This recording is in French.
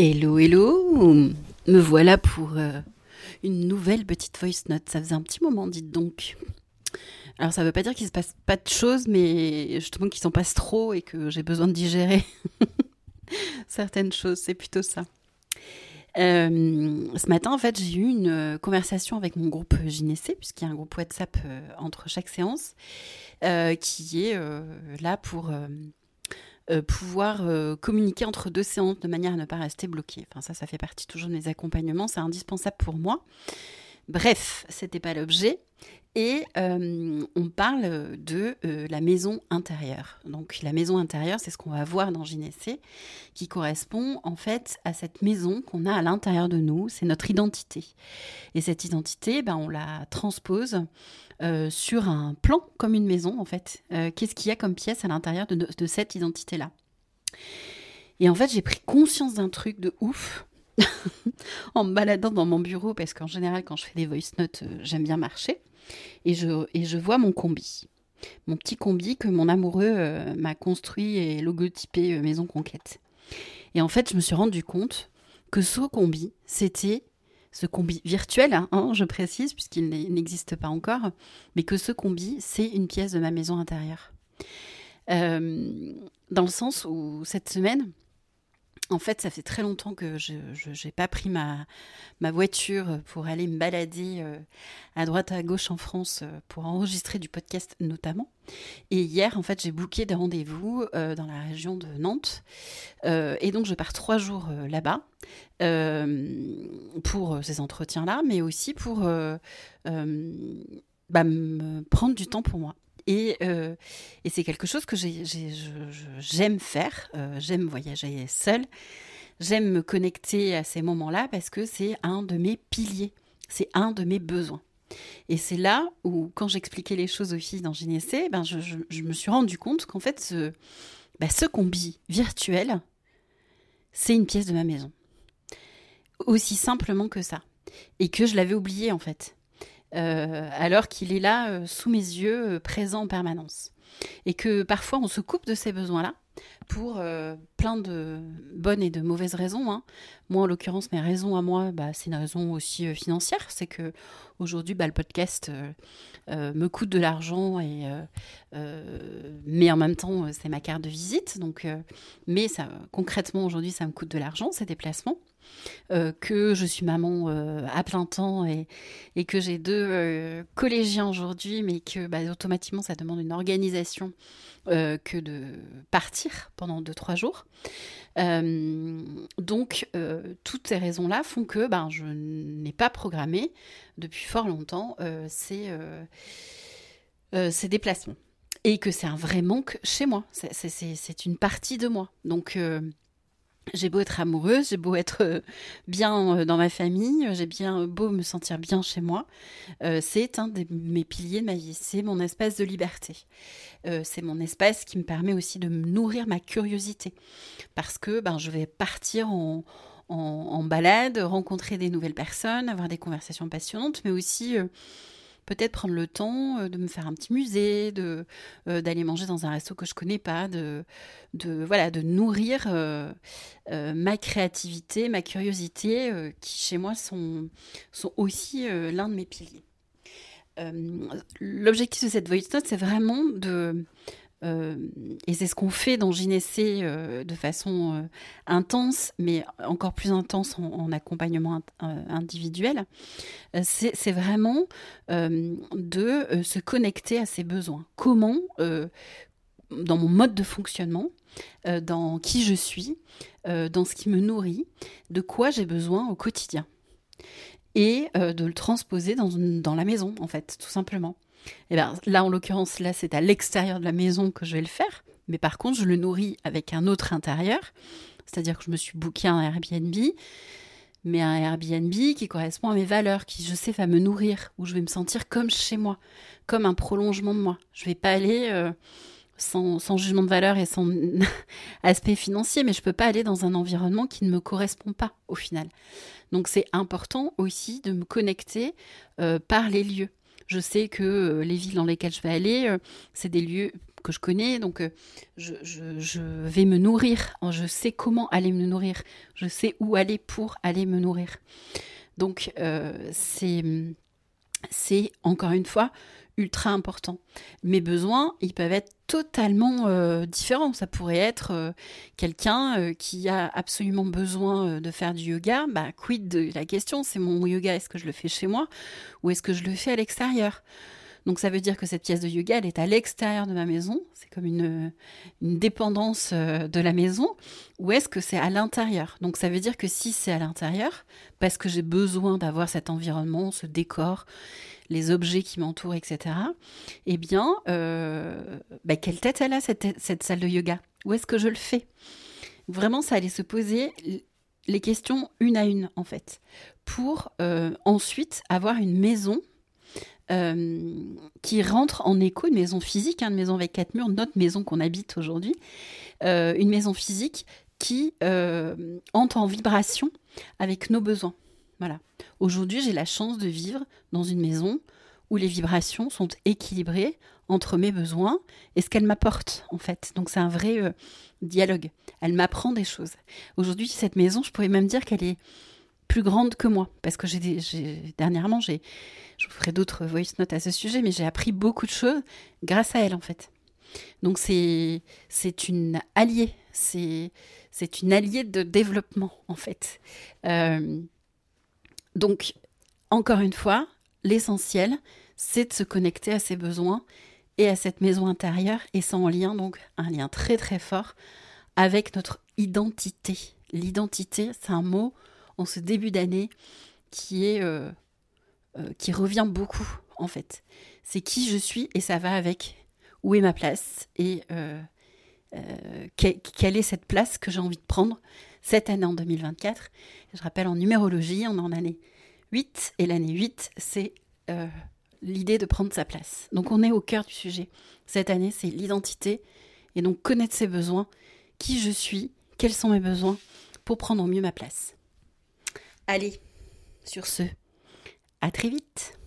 Hello, hello Me voilà pour euh, une nouvelle petite voice note. Ça faisait un petit moment, dites donc. Alors, ça veut pas dire qu'il se passe pas de choses, mais justement qu'il s'en passe trop et que j'ai besoin de digérer certaines choses. C'est plutôt ça. Euh, ce matin, en fait, j'ai eu une euh, conversation avec mon groupe Gynécée, puisqu'il y a un groupe WhatsApp entre chaque séance, qui est là pour euh, pouvoir euh, communiquer entre deux séances de manière à ne pas rester bloqué. Enfin, ça, ça fait partie toujours de mes accompagnements, c'est indispensable pour moi. Bref, c'était pas l'objet. Et euh, on parle de la maison intérieure. Donc la maison intérieure, c'est ce qu'on va voir dans Gynécée, qui correspond en fait à cette maison qu'on a à l'intérieur de nous, c'est notre identité. Et cette identité, ben, on la transpose euh, sur un plan comme une maison en fait. Euh, qu'est-ce qu'il y a comme pièce à l'intérieur de, cette identité-là? Et en fait, j'ai pris conscience d'un truc de ouf en me baladant dans mon bureau parce qu'en général, quand je fais des voice notes, euh, j'aime bien marcher et je, et je vois mon combi. Mon petit combi que mon amoureux m'a construit et logotypé Maison Conquête. Et en fait, je me suis rendu compte que ce combi, c'était ce combi virtuel, hein, hein, je précise, puisqu'il n'existe pas encore, mais que ce combi, c'est une pièce de ma maison intérieure. Euh, dans le sens où cette semaine, en fait, ça fait très longtemps que je n'ai pas pris ma, voiture pour aller me balader euh, à droite à gauche en France euh, pour enregistrer du podcast notamment. Et hier, en fait, j'ai booké des rendez-vous euh, dans la région de Nantes. et donc, je pars trois jours là-bas pour ces entretiens-là, mais aussi pour bah, me prendre du temps pour moi. Euh, et, c'est quelque chose que j'aime faire. Euh, j'aime voyager seule. J'aime me connecter à ces moments-là parce que c'est un de mes piliers. C'est un de mes besoins. Et c'est là où, quand j'expliquais les choses aux filles dans Gynécée, ben je, me suis rendu compte qu'en fait, ce, ben ce combi virtuel, c'est une pièce de ma maison. Aussi simplement que ça. Et que je l'avais oublié, en fait. Euh, alors qu'il est là euh, sous mes yeux, euh, présent en permanence. Et que parfois on se coupe de ces besoins-là pour plein de bonnes et de mauvaises raisons. Hein. Moi, en l'occurrence, mes raisons à moi, bah, c'est une raison aussi financière. C'est que aujourd'hui, bah, le podcast me coûte de l'argent et mais en même temps, c'est ma carte de visite. Donc, mais ça, concrètement, aujourd'hui, ça me coûte de l'argent ces déplacements. Euh, que je suis maman euh, à plein temps et, que j'ai deux euh, collégiens aujourd'hui, mais que bah, automatiquement ça demande une organisation que de partir pendant 2-3 jours. donc toutes ces raisons-là font que ben, je n'ai pas programmé depuis fort longtemps ces, ces déplacements. Et que c'est un vrai manque chez moi. C'est une partie de moi. Donc j'ai beau être amoureuse, j'ai beau être euh, bien euh, dans ma famille, j'ai bien beau me sentir bien chez moi, euh, c'est un de mes piliers de ma vie, c'est mon espace de liberté. c'est mon espace qui me permet aussi de nourrir ma curiosité, parce que ben, je vais partir en balade, rencontrer des nouvelles personnes, avoir des conversations passionnantes, mais aussi peut-être prendre le temps euh, de me faire un petit musée, de euh, d'aller manger dans un resto que je connais pas, de, de voilà, de nourrir euh, ma créativité, ma curiosité, qui chez moi sont sont aussi l'un de mes piliers. L'objectif de cette voice note, c'est vraiment de et c'est ce qu'on fait dans Gynécée euh, de façon euh, intense, mais encore plus intense en, accompagnement individuel. c'est vraiment de se connecter à ses besoins. Comment, dans mon mode de fonctionnement, dans qui je suis, dans ce qui me nourrit, de quoi j'ai besoin au quotidien. Et de le transposer dans, la maison, en fait, tout simplement. Et eh ben, là, en l'occurrence, là, c'est à l'extérieur de la maison que je vais le faire. Mais par contre, je le nourris avec un autre intérieur. C'est-à-dire que je me suis booké un Airbnb, mais un Airbnb qui correspond à mes valeurs, qui, je sais, va me nourrir, où je vais me sentir comme chez moi, comme un prolongement de moi. Je vais pas aller euh, sans, sans, jugement de valeur et sans aspect financier, mais je peux pas aller dans un environnement qui ne me correspond pas au final. Donc c'est important aussi de me connecter euh, par les lieux. Je sais que euh, les villes dans lesquelles je vais aller, euh, c'est des lieux que je connais, donc je, vais me nourrir, je sais comment aller me nourrir, je sais où aller pour aller me nourrir. Donc c'est encore une fois ultra important. Mes besoins, ils peuvent être totalement euh, différents. Ça pourrait être euh, quelqu'un euh, qui a absolument besoin de faire du yoga. Bah, quid de la question? C'est mon yoga, est-ce que je le fais chez moi? Ou est-ce que je le fais à l'extérieur? Donc ça veut dire que cette pièce de yoga, elle est à l'extérieur de ma maison, c'est comme une, dépendance de la maison, ou est-ce que c'est à l'intérieur? Donc ça veut dire que si c'est à l'intérieur, parce que j'ai besoin d'avoir cet environnement, ce décor, les objets qui m'entourent, etc., eh bien, euh, bah, quelle tête elle a, cette, salle de yoga? Où est-ce que je le fais? Vraiment, ça allait se poser les questions une à une, en fait, pour euh, ensuite avoir une maison euh, qui rentre en écho, une maison physique, hein, une maison avec quatre murs, notre maison qu'on habite aujourd'hui, une maison physique qui entre en vibration avec nos besoins. Voilà. Aujourd'hui, j'ai la chance de vivre dans une maison où les vibrations sont équilibrées entre mes besoins et ce qu'elle m'apporte, en fait. Donc, c'est un vrai euh, dialogue. Elle m'apprend des choses. Aujourd'hui, cette maison, je pourrais même dire qu'elle est plus grande que moi. Parce que j'ai, dernièrement, j'ai, je vous ferai d'autres voice notes à ce sujet, mais j'ai appris beaucoup de choses grâce à elle, en fait. Donc, c'est, c'est une alliée. C'est, c'est une alliée de développement, en fait. Euh, donc, encore une fois, l'essentiel, c'est de se connecter à ses besoins et à cette maison intérieure, et ça en lien, donc un lien très très fort avec notre identité. L'identité, c'est un mot en ce début d'année qui est euh, euh, qui revient beaucoup en fait. C'est qui je suis et ça va avec où est ma place et euh, quelle est cette place que j'ai envie de prendre cette année en 2024. Je rappelle, en numérologie, on est en année 8, et l'année 8, c'est l'idée de prendre sa place. Donc on est au cœur du sujet. Cette année, c'est l'identité, et donc connaître ses besoins, qui je suis, quels sont mes besoins, pour prendre au mieux ma place. Allez, sur ce, à très vite